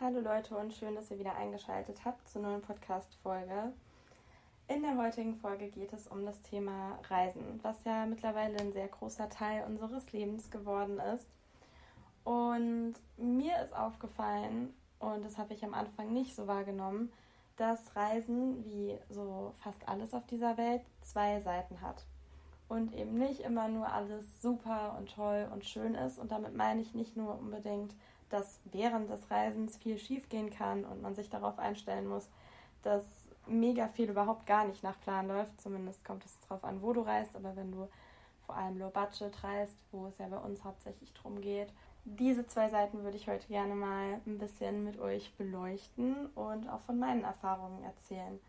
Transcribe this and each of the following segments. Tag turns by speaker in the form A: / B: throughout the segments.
A: Hallo Leute und schön, dass ihr wieder eingeschaltet habt zur neuen Podcast-Folge. In der heutigen Folge geht es um das Thema Reisen, was ja mittlerweile ein sehr großer Teil unseres Lebens geworden ist. Und mir ist aufgefallen, und das habe ich am Anfang nicht so wahrgenommen, dass Reisen, wie so fast alles auf dieser Welt, zwei Seiten hat. Und eben nicht immer nur alles super und toll und schön ist. Und damit meine ich nicht nur unbedingt dass während des Reisens viel schiefgehen kann und man sich darauf einstellen muss, dass mega viel überhaupt gar nicht nach Plan läuft. Zumindest kommt es darauf an, wo du reist, aber wenn du vor allem Low Budget reist, wo es ja bei uns hauptsächlich drum geht. Diese zwei Seiten würde ich heute gerne mal ein bisschen mit euch beleuchten und auch von meinen Erfahrungen erzählen.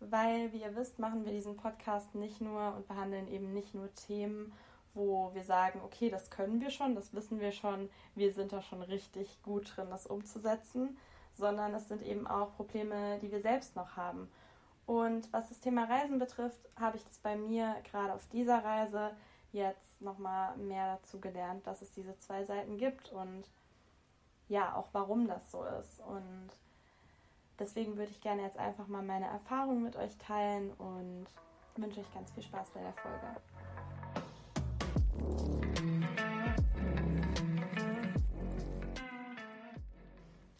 A: Weil, wie ihr wisst, machen wir diesen Podcast nicht nur und behandeln eben nicht nur Themen wo wir sagen, okay, das können wir schon, das wissen wir schon, wir sind da schon richtig gut drin, das umzusetzen, sondern es sind eben auch Probleme, die wir selbst noch haben. Und was das Thema Reisen betrifft, habe ich das bei mir gerade auf dieser Reise jetzt nochmal mehr dazu gelernt, dass es diese zwei Seiten gibt und ja, auch warum das so ist. Und deswegen würde ich gerne jetzt einfach mal meine Erfahrungen mit euch teilen und wünsche euch ganz viel Spaß bei der Folge.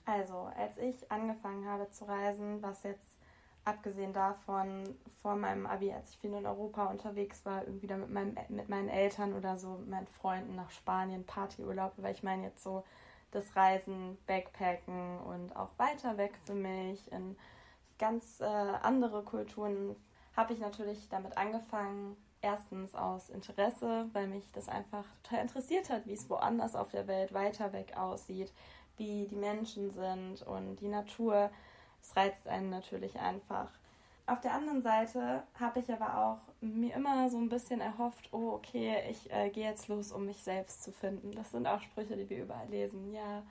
A: Also, als ich angefangen habe zu reisen, was jetzt abgesehen davon vor meinem Abi, als ich viel in Europa unterwegs war, irgendwie da mit, meinem, mit meinen Eltern oder so, mit meinen Freunden nach Spanien, Partyurlaub, weil ich meine jetzt so das Reisen, Backpacken und auch weiter weg für mich in ganz äh, andere Kulturen, habe ich natürlich damit angefangen, erstens aus Interesse, weil mich das einfach total interessiert hat, wie es woanders auf der Welt weiter weg aussieht, wie die Menschen sind und die Natur. Es reizt einen natürlich einfach. Auf der anderen Seite habe ich aber auch mir immer so ein bisschen erhofft, oh okay, ich äh, gehe jetzt los, um mich selbst zu finden. Das sind auch Sprüche, die wir überall lesen. Ja,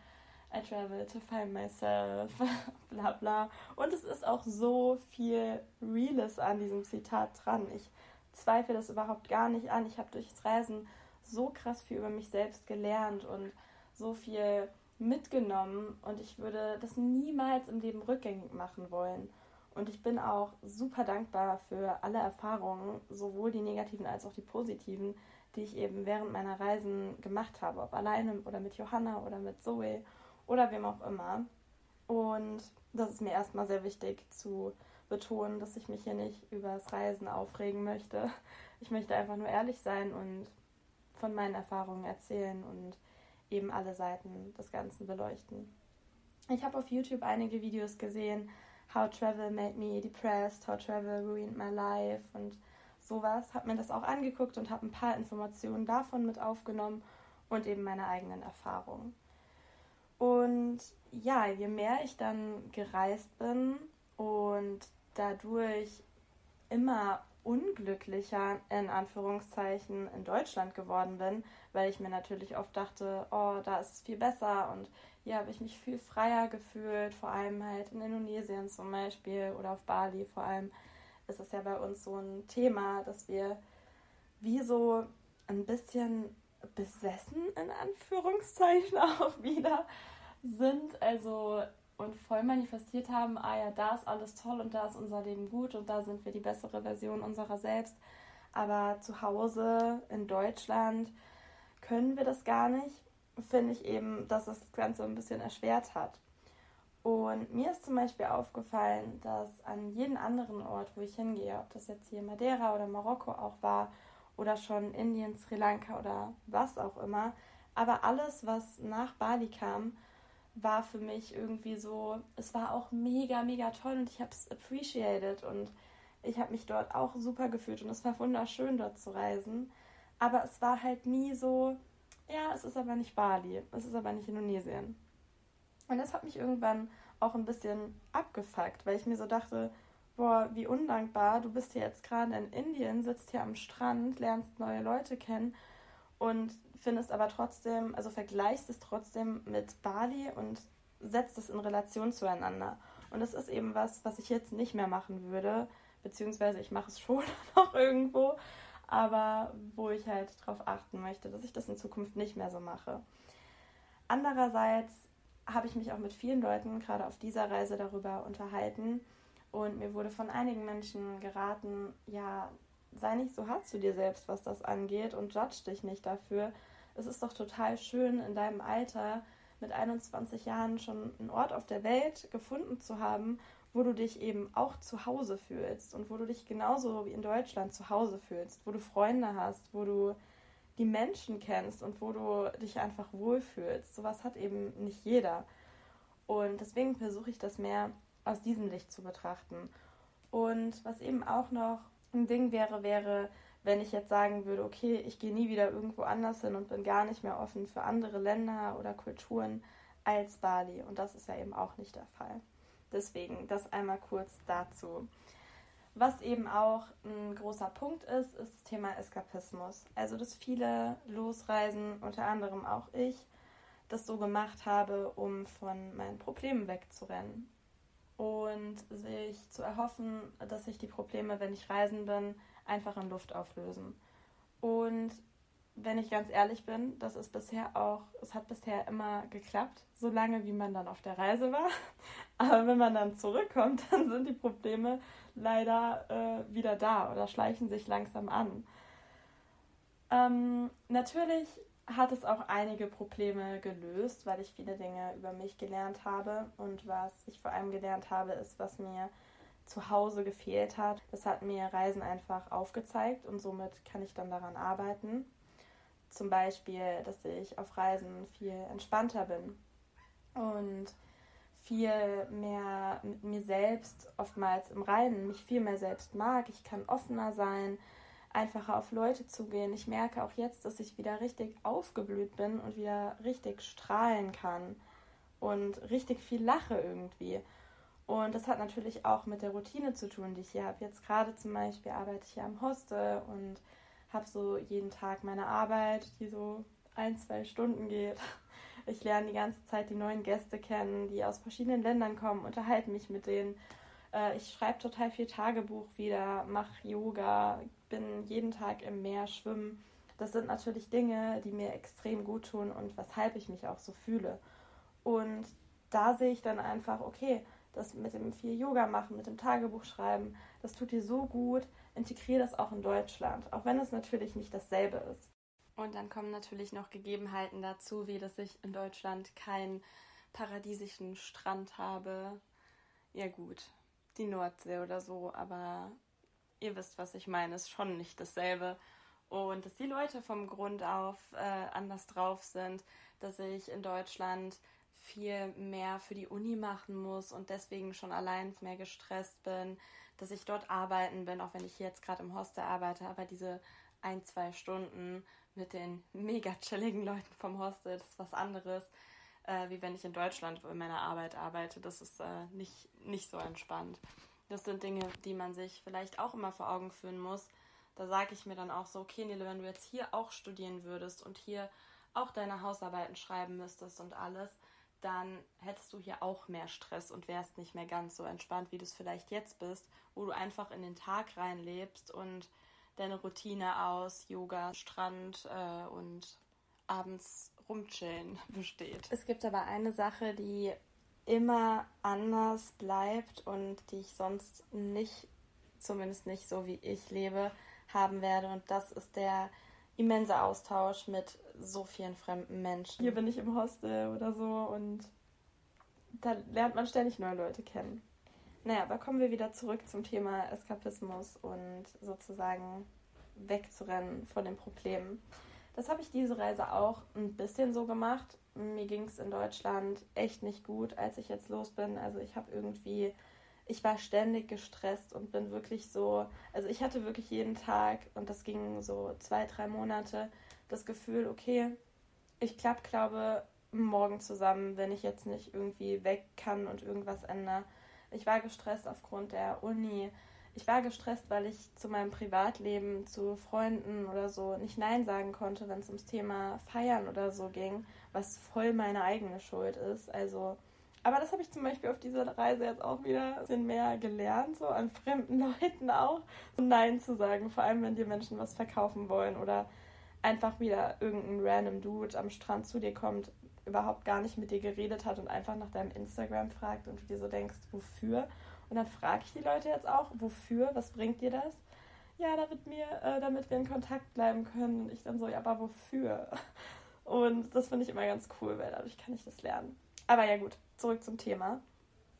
A: I travel to find myself, bla bla. Und es ist auch so viel Reales an diesem Zitat dran. Ich zweifle das überhaupt gar nicht an. Ich habe durchs Reisen so krass viel über mich selbst gelernt und so viel mitgenommen und ich würde das niemals im Leben rückgängig machen wollen. Und ich bin auch super dankbar für alle Erfahrungen, sowohl die negativen als auch die positiven, die ich eben während meiner Reisen gemacht habe, ob alleine oder mit Johanna oder mit Zoe oder wem auch immer. Und das ist mir erstmal sehr wichtig zu betonen, dass ich mich hier nicht über das Reisen aufregen möchte. Ich möchte einfach nur ehrlich sein und von meinen Erfahrungen erzählen und eben alle Seiten des Ganzen beleuchten. Ich habe auf YouTube einige Videos gesehen, How Travel Made Me Depressed, How Travel Ruined My Life und sowas. Habe mir das auch angeguckt und habe ein paar Informationen davon mit aufgenommen und eben meine eigenen Erfahrungen. Und ja, je mehr ich dann gereist bin und dadurch immer unglücklicher in Anführungszeichen in Deutschland geworden bin, weil ich mir natürlich oft dachte, oh, da ist es viel besser und hier habe ich mich viel freier gefühlt, vor allem halt in Indonesien zum Beispiel oder auf Bali vor allem ist es ja bei uns so ein Thema, dass wir wie so ein bisschen besessen in Anführungszeichen auch wieder sind. Also und voll manifestiert haben, ah ja, da ist alles toll und da ist unser Leben gut und da sind wir die bessere Version unserer selbst. Aber zu Hause in Deutschland können wir das gar nicht, finde ich eben, dass das Ganze ein bisschen erschwert hat. Und mir ist zum Beispiel aufgefallen, dass an jedem anderen Ort, wo ich hingehe, ob das jetzt hier Madeira oder Marokko auch war oder schon Indien, Sri Lanka oder was auch immer, aber alles, was nach Bali kam, war für mich irgendwie so, es war auch mega, mega toll und ich habe es appreciated und ich habe mich dort auch super gefühlt und es war wunderschön dort zu reisen. Aber es war halt nie so, ja, es ist aber nicht Bali, es ist aber nicht Indonesien. Und das hat mich irgendwann auch ein bisschen abgefuckt, weil ich mir so dachte, boah, wie undankbar, du bist hier jetzt gerade in Indien, sitzt hier am Strand, lernst neue Leute kennen und findest aber trotzdem, also vergleichst es trotzdem mit Bali und setzt es in Relation zueinander. Und das ist eben was, was ich jetzt nicht mehr machen würde, beziehungsweise ich mache es schon noch irgendwo, aber wo ich halt darauf achten möchte, dass ich das in Zukunft nicht mehr so mache. Andererseits habe ich mich auch mit vielen Leuten gerade auf dieser Reise darüber unterhalten. Und mir wurde von einigen Menschen geraten, ja, sei nicht so hart zu dir selbst, was das angeht und judge dich nicht dafür. Es ist doch total schön, in deinem Alter mit 21 Jahren schon einen Ort auf der Welt gefunden zu haben, wo du dich eben auch zu Hause fühlst und wo du dich genauso wie in Deutschland zu Hause fühlst, wo du Freunde hast, wo du die Menschen kennst und wo du dich einfach wohlfühlst. Sowas hat eben nicht jeder. Und deswegen versuche ich das mehr aus diesem Licht zu betrachten. Und was eben auch noch ein Ding wäre, wäre, wenn ich jetzt sagen würde, okay, ich gehe nie wieder irgendwo anders hin und bin gar nicht mehr offen für andere Länder oder Kulturen als Bali. Und das ist ja eben auch nicht der Fall. Deswegen das einmal kurz dazu. Was eben auch ein großer Punkt ist, ist das Thema Eskapismus. Also, dass viele losreisen, unter anderem auch ich, das so gemacht habe, um von meinen Problemen wegzurennen. Und sich zu erhoffen, dass sich die Probleme, wenn ich reisen bin, einfach in Luft auflösen. Und wenn ich ganz ehrlich bin, das ist bisher auch, es hat bisher immer geklappt, so lange wie man dann auf der Reise war. Aber wenn man dann zurückkommt, dann sind die Probleme leider äh, wieder da oder schleichen sich langsam an. Ähm, natürlich hat es auch einige Probleme gelöst, weil ich viele Dinge über mich gelernt habe. Und was ich vor allem gelernt habe, ist, was mir zu Hause gefehlt hat. Das hat mir Reisen einfach aufgezeigt und somit kann ich dann daran arbeiten. Zum Beispiel, dass ich auf Reisen viel entspannter bin und viel mehr mit mir selbst oftmals im Reinen, mich viel mehr selbst mag. Ich kann offener sein, einfacher auf Leute zugehen. Ich merke auch jetzt, dass ich wieder richtig aufgeblüht bin und wieder richtig strahlen kann und richtig viel lache irgendwie. Und das hat natürlich auch mit der Routine zu tun, die ich hier habe. Jetzt gerade zum Beispiel arbeite ich hier am Hostel und habe so jeden Tag meine Arbeit, die so ein, zwei Stunden geht. Ich lerne die ganze Zeit die neuen Gäste kennen, die aus verschiedenen Ländern kommen, unterhalte mich mit denen. Äh, ich schreibe total viel Tagebuch wieder, mache Yoga, bin jeden Tag im Meer schwimmen. Das sind natürlich Dinge, die mir extrem gut tun und weshalb ich mich auch so fühle. Und da sehe ich dann einfach, okay, das mit dem viel Yoga machen, mit dem Tagebuch schreiben, das tut dir so gut, integriere das auch in Deutschland, auch wenn es natürlich nicht dasselbe ist. Und dann kommen natürlich noch Gegebenheiten dazu, wie dass ich in Deutschland keinen paradiesischen Strand habe. Ja gut, die Nordsee oder so, aber ihr wisst, was ich meine, ist schon nicht dasselbe. Und dass die Leute vom Grund auf äh, anders drauf sind, dass ich in Deutschland viel mehr für die Uni machen muss und deswegen schon allein mehr gestresst bin, dass ich dort arbeiten bin, auch wenn ich jetzt gerade im Hostel arbeite, aber diese ein, zwei Stunden mit den mega chilligen Leuten vom Hostel, das ist was anderes, äh, wie wenn ich in Deutschland in meiner Arbeit arbeite. Das ist äh, nicht, nicht so entspannt. Das sind Dinge, die man sich vielleicht auch immer vor Augen führen muss. Da sage ich mir dann auch so, okay, Nele, wenn du jetzt hier auch studieren würdest und hier auch deine Hausarbeiten schreiben müsstest und alles, dann hättest du hier auch mehr Stress und wärst nicht mehr ganz so entspannt, wie du es vielleicht jetzt bist, wo du einfach in den Tag reinlebst und deine Routine aus Yoga, Strand äh, und abends rumchillen besteht. Es gibt aber eine Sache, die immer anders bleibt und die ich sonst nicht, zumindest nicht so wie ich lebe, haben werde. Und das ist der immense Austausch mit so vielen fremden Menschen. Hier bin ich im Hostel oder so und da lernt man ständig neue Leute kennen. Naja, aber kommen wir wieder zurück zum Thema Eskapismus und sozusagen wegzurennen von den Problemen. Das habe ich diese Reise auch ein bisschen so gemacht. Mir ging es in Deutschland echt nicht gut, als ich jetzt los bin. Also ich habe irgendwie ich war ständig gestresst und bin wirklich so, also ich hatte wirklich jeden Tag, und das ging so zwei, drei Monate, das Gefühl, okay, ich klappe, glaube, morgen zusammen, wenn ich jetzt nicht irgendwie weg kann und irgendwas ändere. Ich war gestresst aufgrund der Uni. Ich war gestresst, weil ich zu meinem Privatleben, zu Freunden oder so nicht Nein sagen konnte, wenn es ums Thema Feiern oder so ging, was voll meine eigene Schuld ist. Also aber das habe ich zum Beispiel auf dieser Reise jetzt auch wieder ein bisschen mehr gelernt, so an fremden Leuten auch, so Nein zu sagen, vor allem wenn dir Menschen was verkaufen wollen oder einfach wieder irgendein random Dude am Strand zu dir kommt, überhaupt gar nicht mit dir geredet hat und einfach nach deinem Instagram fragt und du dir so denkst, wofür? Und dann frage ich die Leute jetzt auch, wofür? Was bringt dir das? Ja, damit, mir, äh, damit wir in Kontakt bleiben können. Und ich dann so, ja, aber wofür? Und das finde ich immer ganz cool, weil dadurch kann ich das lernen. Aber ja gut, zurück zum Thema.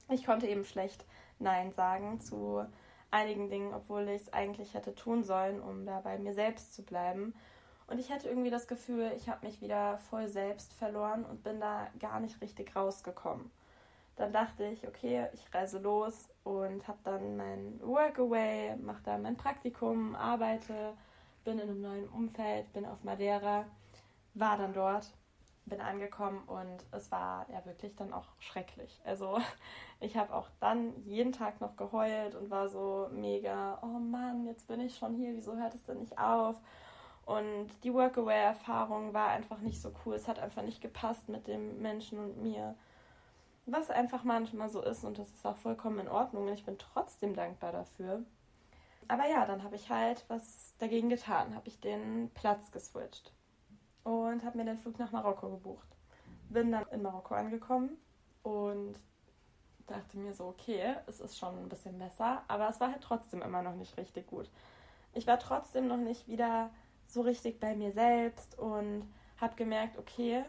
A: Ich konnte eben schlecht Nein sagen zu einigen Dingen, obwohl ich es eigentlich hätte tun sollen, um da bei mir selbst zu bleiben. Und ich hatte irgendwie das Gefühl, ich habe mich wieder voll selbst verloren und bin da gar nicht richtig rausgekommen. Dann dachte ich, okay, ich reise los und habe dann mein Workaway, mache da mein Praktikum, arbeite, bin in einem neuen Umfeld, bin auf Madeira, war dann dort, bin angekommen und es war ja wirklich dann auch schrecklich. Also ich habe auch dann jeden Tag noch geheult und war so mega, oh Mann, jetzt bin ich schon hier, wieso hört es denn nicht auf? Und die Workaway-Erfahrung war einfach nicht so cool. Es hat einfach nicht gepasst mit dem Menschen und mir. Was einfach manchmal so ist und das ist auch vollkommen in Ordnung und ich bin trotzdem dankbar dafür. Aber ja, dann habe ich halt was dagegen getan, habe ich den Platz geswitcht und habe mir den Flug nach Marokko gebucht. Bin dann in Marokko angekommen und dachte mir so, okay, es ist schon ein bisschen besser, aber es war halt trotzdem immer noch nicht richtig gut. Ich war trotzdem noch nicht wieder so richtig bei mir selbst und habe gemerkt, okay,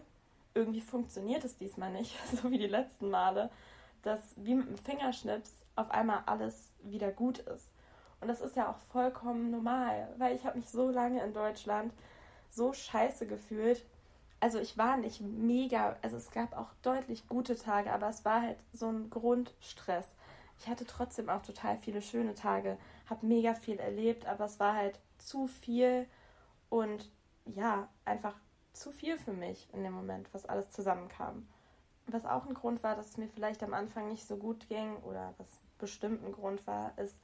A: irgendwie funktioniert es diesmal nicht, so wie die letzten Male, dass wie mit dem Fingerschnips auf einmal alles wieder gut ist. Und das ist ja auch vollkommen normal, weil ich habe mich so lange in Deutschland so scheiße gefühlt. Also ich war nicht mega, also es gab auch deutlich gute Tage, aber es war halt so ein Grundstress. Ich hatte trotzdem auch total viele schöne Tage, habe mega viel erlebt, aber es war halt zu viel und ja, einfach zu viel für mich in dem Moment, was alles zusammenkam. Was auch ein Grund war, dass es mir vielleicht am Anfang nicht so gut ging oder was bestimmt ein Grund war, ist,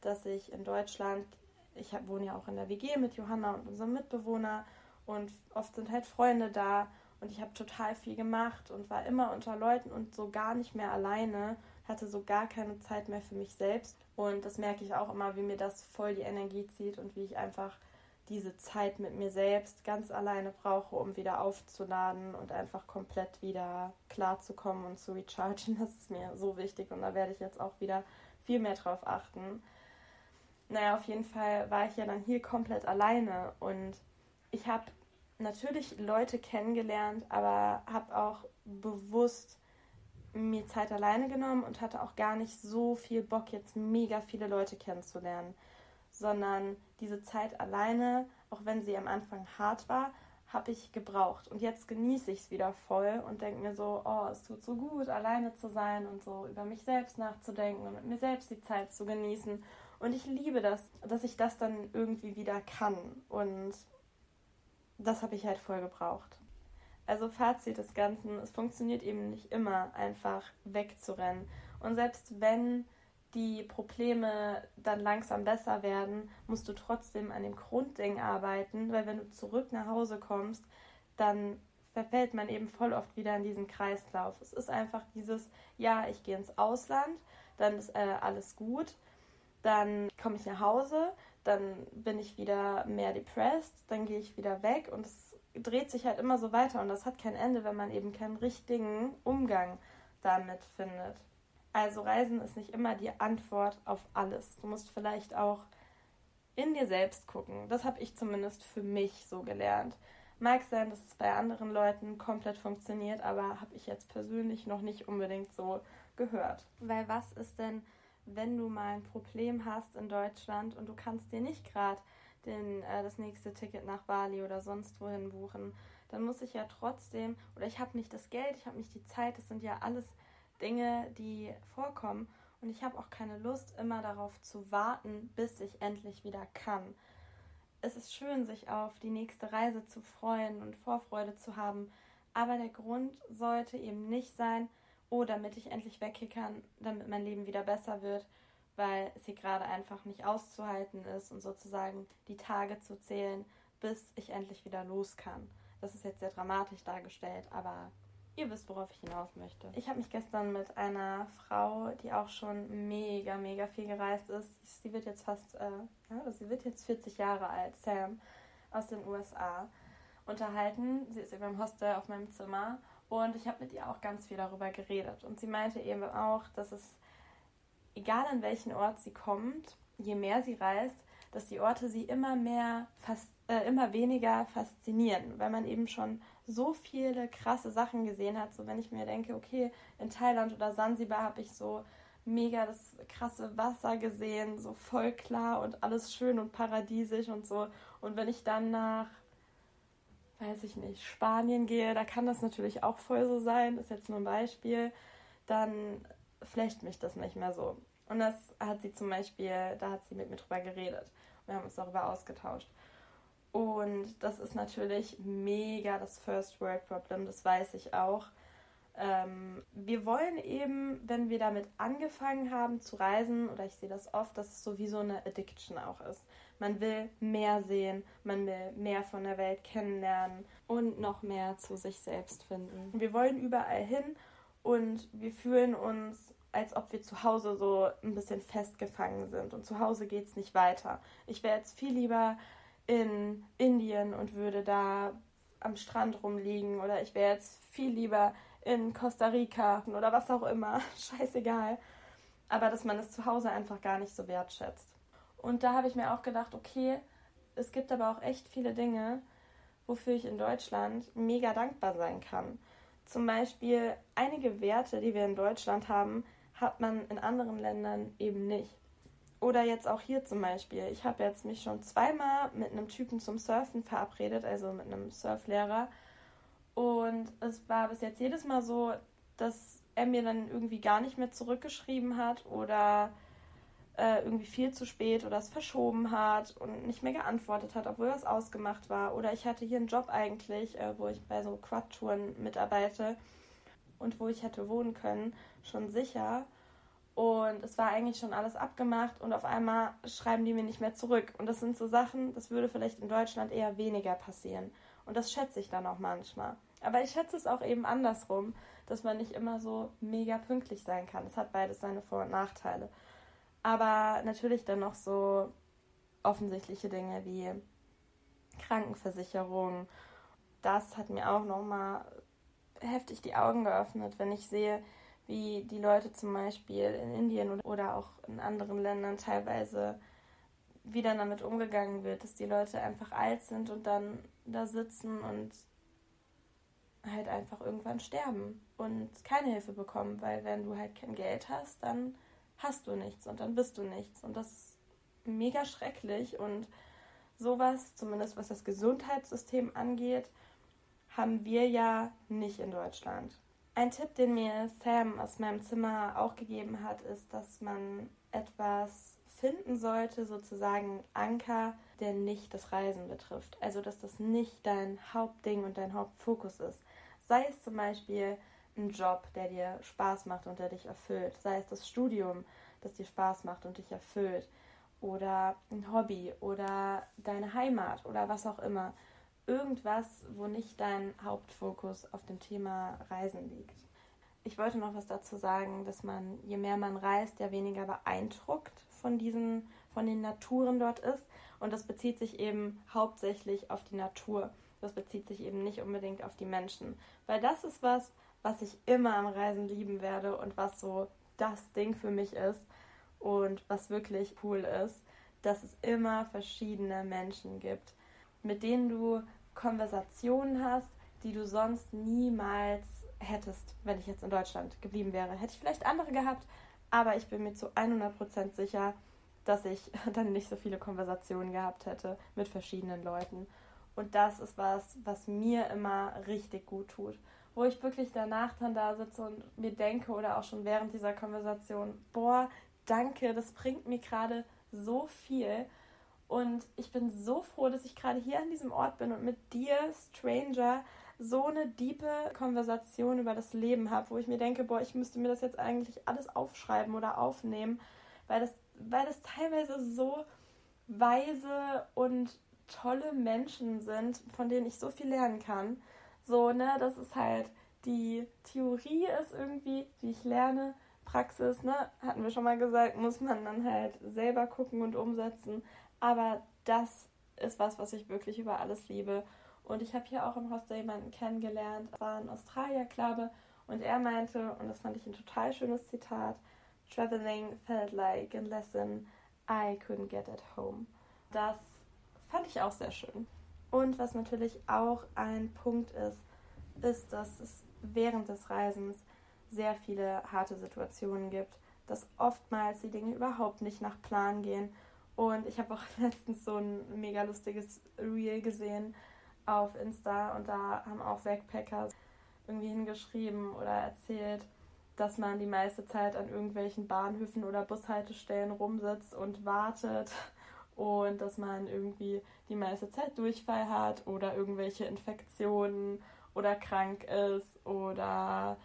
A: dass ich in Deutschland, ich wohne ja auch in der WG mit Johanna und unserem Mitbewohner und oft sind halt Freunde da und ich habe total viel gemacht und war immer unter Leuten und so gar nicht mehr alleine, hatte so gar keine Zeit mehr für mich selbst und das merke ich auch immer, wie mir das voll die Energie zieht und wie ich einfach diese Zeit mit mir selbst ganz alleine brauche, um wieder aufzuladen und einfach komplett wieder klarzukommen und zu rechargen. Das ist mir so wichtig und da werde ich jetzt auch wieder viel mehr drauf achten. Naja, auf jeden Fall war ich ja dann hier komplett alleine und ich habe natürlich Leute kennengelernt, aber habe auch bewusst mir Zeit alleine genommen und hatte auch gar nicht so viel Bock, jetzt mega viele Leute kennenzulernen sondern diese Zeit alleine, auch wenn sie am Anfang hart war, habe ich gebraucht. Und jetzt genieße ich es wieder voll und denke mir so, oh, es tut so gut, alleine zu sein und so über mich selbst nachzudenken und mit mir selbst die Zeit zu genießen. Und ich liebe das, dass ich das dann irgendwie wieder kann. Und das habe ich halt voll gebraucht. Also Fazit des Ganzen, es funktioniert eben nicht immer einfach wegzurennen. Und selbst wenn die Probleme dann langsam besser werden, musst du trotzdem an dem Grundding arbeiten, weil wenn du zurück nach Hause kommst, dann verfällt man eben voll oft wieder in diesen Kreislauf. Es ist einfach dieses, ja, ich gehe ins Ausland, dann ist äh, alles gut, dann komme ich nach Hause, dann bin ich wieder mehr depressed, dann gehe ich wieder weg und es dreht sich halt immer so weiter und das hat kein Ende, wenn man eben keinen richtigen Umgang damit findet. Also Reisen ist nicht immer die Antwort auf alles. Du musst vielleicht auch in dir selbst gucken. Das habe ich zumindest für mich so gelernt. Mag sein, dass es bei anderen Leuten komplett funktioniert, aber habe ich jetzt persönlich noch nicht unbedingt so gehört. Weil was ist denn, wenn du mal ein Problem hast in Deutschland und du kannst dir nicht gerade äh, das nächste Ticket nach Bali oder sonst wohin buchen? Dann muss ich ja trotzdem, oder ich habe nicht das Geld, ich habe nicht die Zeit, das sind ja alles Dinge, die vorkommen. Und ich habe auch keine Lust, immer darauf zu warten, bis ich endlich wieder kann. Es ist schön, sich auf die nächste Reise zu freuen und Vorfreude zu haben, aber der Grund sollte eben nicht sein, oh, damit ich endlich weg kann, damit mein Leben wieder besser wird, weil es hier gerade einfach nicht auszuhalten ist und sozusagen die Tage zu zählen, bis ich endlich wieder los kann. Das ist jetzt sehr dramatisch dargestellt, aber Ihr wisst, worauf ich hinaus möchte. Ich habe mich gestern mit einer Frau, die auch schon mega, mega viel gereist ist. Sie wird jetzt fast, äh, ja, sie wird jetzt 40 Jahre alt, Sam, aus den USA, unterhalten. Sie ist in meinem Hostel auf meinem Zimmer Und ich habe mit ihr auch ganz viel darüber geredet. Und sie meinte eben auch, dass es, egal an welchen Ort sie kommt, je mehr sie reist, dass die Orte sie immer mehr, fast, äh, immer weniger faszinieren, weil man eben schon so viele krasse Sachen gesehen hat. So wenn ich mir denke, okay, in Thailand oder Sansibar habe ich so mega das krasse Wasser gesehen, so voll klar und alles schön und paradiesisch und so. Und wenn ich dann nach, weiß ich nicht, Spanien gehe, da kann das natürlich auch voll so sein, ist jetzt nur ein Beispiel, dann flecht mich das nicht mehr so. Und das hat sie zum Beispiel, da hat sie mit mir drüber geredet. Wir haben uns darüber ausgetauscht. Und das ist natürlich mega das First World Problem, das weiß ich auch. Ähm, wir wollen eben, wenn wir damit angefangen haben zu reisen, oder ich sehe das oft, dass es sowieso eine Addiction auch ist. Man will mehr sehen, man will mehr von der Welt kennenlernen und noch mehr zu sich selbst finden. Wir wollen überall hin und wir fühlen uns, als ob wir zu Hause so ein bisschen festgefangen sind. Und zu Hause geht es nicht weiter. Ich wäre jetzt viel lieber in Indien und würde da am Strand rumliegen oder ich wäre jetzt viel lieber in Costa Rica oder was auch immer, scheißegal. Aber dass man es zu Hause einfach gar nicht so wertschätzt. Und da habe ich mir auch gedacht, okay, es gibt aber auch echt viele Dinge, wofür ich in Deutschland mega dankbar sein kann. Zum Beispiel einige Werte, die wir in Deutschland haben, hat man in anderen Ländern eben nicht. Oder jetzt auch hier zum Beispiel. Ich habe jetzt mich schon zweimal mit einem Typen zum Surfen verabredet, also mit einem Surflehrer. Und es war bis jetzt jedes Mal so, dass er mir dann irgendwie gar nicht mehr zurückgeschrieben hat oder äh, irgendwie viel zu spät oder es verschoben hat und nicht mehr geantwortet hat, obwohl das ausgemacht war. Oder ich hatte hier einen Job eigentlich, äh, wo ich bei so Quad-Touren mitarbeite und wo ich hätte wohnen können, schon sicher. Und es war eigentlich schon alles abgemacht und auf einmal schreiben die mir nicht mehr zurück. Und das sind so Sachen, das würde vielleicht in Deutschland eher weniger passieren. Und das schätze ich dann auch manchmal. Aber ich schätze es auch eben andersrum, dass man nicht immer so mega pünktlich sein kann. Es hat beides seine Vor- und Nachteile. Aber natürlich dann noch so offensichtliche Dinge wie Krankenversicherung. Das hat mir auch nochmal heftig die Augen geöffnet, wenn ich sehe, wie die Leute zum Beispiel in Indien oder auch in anderen Ländern teilweise wie dann damit umgegangen wird, dass die Leute einfach alt sind und dann da sitzen und halt einfach irgendwann sterben und keine Hilfe bekommen, weil wenn du halt kein Geld hast, dann hast du nichts und dann bist du nichts und das ist mega schrecklich und sowas, zumindest was das Gesundheitssystem angeht, haben wir ja nicht in Deutschland. Ein Tipp, den mir Sam aus meinem Zimmer auch gegeben hat, ist, dass man etwas finden sollte, sozusagen Anker, der nicht das Reisen betrifft. Also, dass das nicht dein Hauptding und dein Hauptfokus ist. Sei es zum Beispiel ein Job, der dir Spaß macht und der dich erfüllt. Sei es das Studium, das dir Spaß macht und dich erfüllt. Oder ein Hobby oder deine Heimat oder was auch immer. Irgendwas, wo nicht dein Hauptfokus auf dem Thema Reisen liegt. Ich wollte noch was dazu sagen, dass man, je mehr man reist, ja weniger beeindruckt von diesen, von den Naturen dort ist. Und das bezieht sich eben hauptsächlich auf die Natur. Das bezieht sich eben nicht unbedingt auf die Menschen. Weil das ist was, was ich immer am Reisen lieben werde und was so das Ding für mich ist und was wirklich cool ist, dass es immer verschiedene Menschen gibt, mit denen du Konversationen hast, die du sonst niemals hättest, wenn ich jetzt in Deutschland geblieben wäre. Hätte ich vielleicht andere gehabt, aber ich bin mir zu 100% sicher, dass ich dann nicht so viele Konversationen gehabt hätte mit verschiedenen Leuten. Und das ist was, was mir immer richtig gut tut. Wo ich wirklich danach dann da sitze und mir denke oder auch schon während dieser Konversation, boah, danke, das bringt mir gerade so viel. Und ich bin so froh, dass ich gerade hier an diesem Ort bin und mit dir, Stranger, so eine diepe Konversation über das Leben habe, wo ich mir denke, boah, ich müsste mir das jetzt eigentlich alles aufschreiben oder aufnehmen, weil das, weil das teilweise so weise und tolle Menschen sind, von denen ich so viel lernen kann. So, ne, das ist halt die Theorie ist irgendwie, wie ich lerne. Praxis, ne, hatten wir schon mal gesagt, muss man dann halt selber gucken und umsetzen. Aber das ist was, was ich wirklich über alles liebe. Und ich habe hier auch im Hostel jemanden kennengelernt, war ein Australier, glaube und er meinte, und das fand ich ein total schönes Zitat, Traveling felt like a lesson I couldn't get at home. Das fand ich auch sehr schön. Und was natürlich auch ein Punkt ist, ist, dass es während des Reisens sehr viele harte Situationen gibt, dass oftmals die Dinge überhaupt nicht nach Plan gehen. Und ich habe auch letztens so ein mega lustiges Reel gesehen auf Insta und da haben auch Backpacker irgendwie hingeschrieben oder erzählt, dass man die meiste Zeit an irgendwelchen Bahnhöfen oder Bushaltestellen rumsitzt und wartet und dass man irgendwie die meiste Zeit Durchfall hat oder irgendwelche Infektionen oder krank ist oder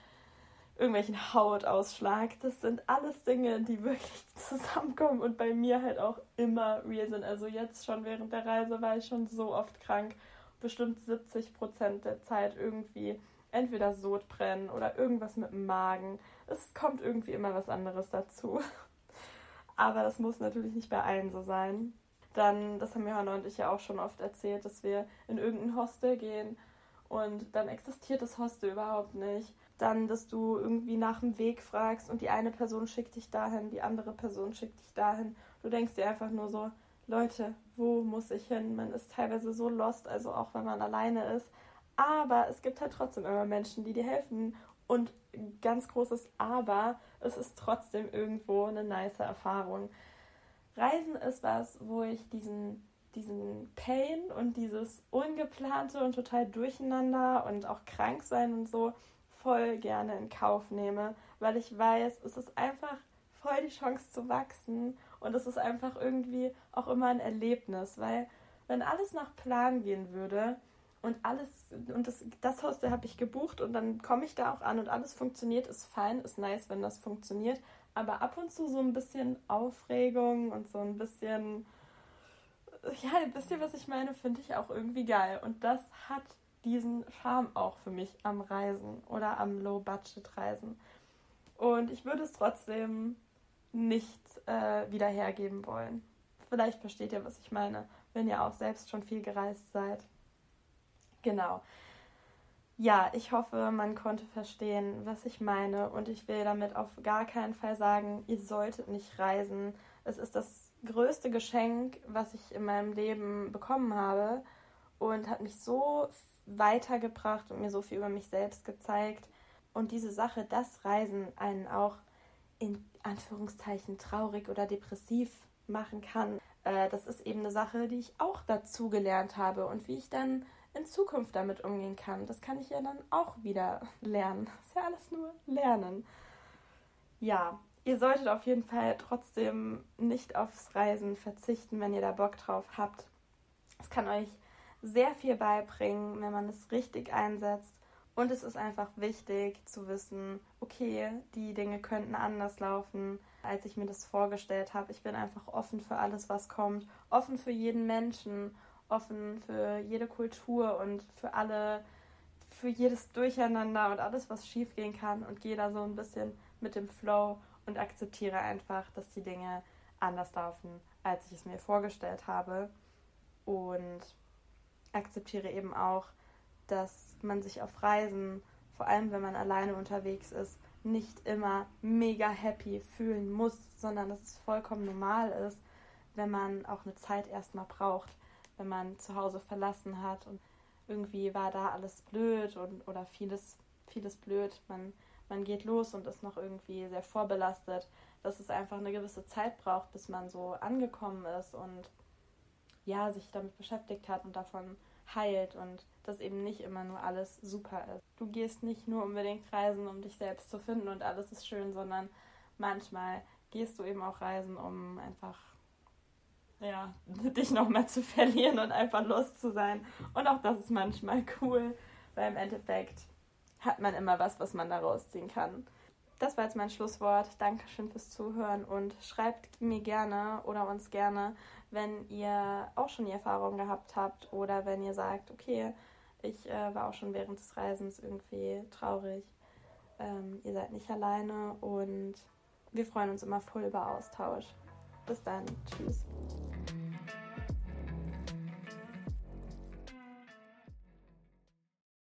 A: irgendwelchen Hautausschlag. Das sind alles Dinge, die wirklich zusammenkommen und bei mir halt auch immer real sind. Also jetzt schon während der Reise war ich schon so oft krank, bestimmt 70 Prozent der Zeit irgendwie entweder Sodbrennen oder irgendwas mit dem Magen. Es kommt irgendwie immer was anderes dazu. Aber das muss natürlich nicht bei allen so sein. Dann, das haben Johanna und ich ja auch schon oft erzählt, dass wir in irgendein Hostel gehen und dann existiert das Hostel überhaupt nicht. Dann, dass du irgendwie nach dem Weg fragst und die eine Person schickt dich dahin, die andere Person schickt dich dahin. Du denkst dir einfach nur so, Leute, wo muss ich hin? Man ist teilweise so lost, also auch wenn man alleine ist. Aber es gibt halt trotzdem immer Menschen, die dir helfen. Und ganz großes Aber, es ist trotzdem irgendwo eine nice Erfahrung. Reisen ist was, wo ich diesen, diesen Pain und dieses Ungeplante und total Durcheinander und auch krank sein und so voll gerne in Kauf nehme, weil ich weiß, es ist einfach voll die Chance zu wachsen und es ist einfach irgendwie auch immer ein Erlebnis, weil wenn alles nach Plan gehen würde, und alles, und das, das Hostel habe ich gebucht und dann komme ich da auch an und alles funktioniert, ist fein, ist nice, wenn das funktioniert. Aber ab und zu so ein bisschen Aufregung und so ein bisschen, ja, ein bisschen, was ich meine, finde ich auch irgendwie geil. Und das hat diesen Charme auch für mich am Reisen oder am Low-Budget-Reisen. Und ich würde es trotzdem nicht äh, wieder hergeben wollen. Vielleicht versteht ihr, was ich meine, wenn ihr auch selbst schon viel gereist seid. Genau. Ja, ich hoffe, man konnte verstehen, was ich meine. Und ich will damit auf gar keinen Fall sagen, ihr solltet nicht reisen. Es ist das größte Geschenk, was ich in meinem Leben bekommen habe und hat mich so weitergebracht und mir so viel über mich selbst gezeigt. Und diese Sache, dass Reisen einen auch in Anführungszeichen traurig oder depressiv machen kann, äh, das ist eben eine Sache, die ich auch dazu gelernt habe und wie ich dann in Zukunft damit umgehen kann. Das kann ich ja dann auch wieder lernen. Das ist ja alles nur Lernen. Ja, ihr solltet auf jeden Fall trotzdem nicht aufs Reisen verzichten, wenn ihr da Bock drauf habt. Es kann euch sehr viel beibringen, wenn man es richtig einsetzt. Und es ist einfach wichtig zu wissen, okay, die Dinge könnten anders laufen, als ich mir das vorgestellt habe. Ich bin einfach offen für alles, was kommt, offen für jeden Menschen offen für jede Kultur und für alle, für jedes Durcheinander und alles, was schiefgehen kann und gehe da so ein bisschen mit dem Flow und akzeptiere einfach, dass die Dinge anders laufen, als ich es mir vorgestellt habe. Und akzeptiere eben auch, dass man sich auf Reisen, vor allem wenn man alleine unterwegs ist, nicht immer mega happy fühlen muss, sondern dass es vollkommen normal ist, wenn man auch eine Zeit erstmal braucht, wenn man zu Hause verlassen hat und irgendwie war da alles blöd und oder vieles, vieles blöd. Man, man geht los und ist noch irgendwie sehr vorbelastet, dass es einfach eine gewisse Zeit braucht, bis man so angekommen ist und ja, sich damit beschäftigt hat und davon heilt und dass eben nicht immer nur alles super ist. Du gehst nicht nur unbedingt reisen, um dich selbst zu finden und alles ist schön, sondern manchmal gehst du eben auch reisen, um einfach ja, dich nochmal zu verlieren und einfach los zu sein. Und auch das ist manchmal cool, weil im Endeffekt hat man immer was, was man da rausziehen kann. Das war jetzt mein Schlusswort. Dankeschön fürs Zuhören und schreibt mir gerne oder uns gerne, wenn ihr auch schon die Erfahrung gehabt habt oder wenn ihr sagt, okay, ich äh, war auch schon während des Reisens irgendwie traurig. Ähm, ihr seid nicht alleine und wir freuen uns immer voll über Austausch. Bis dann. Tschüss.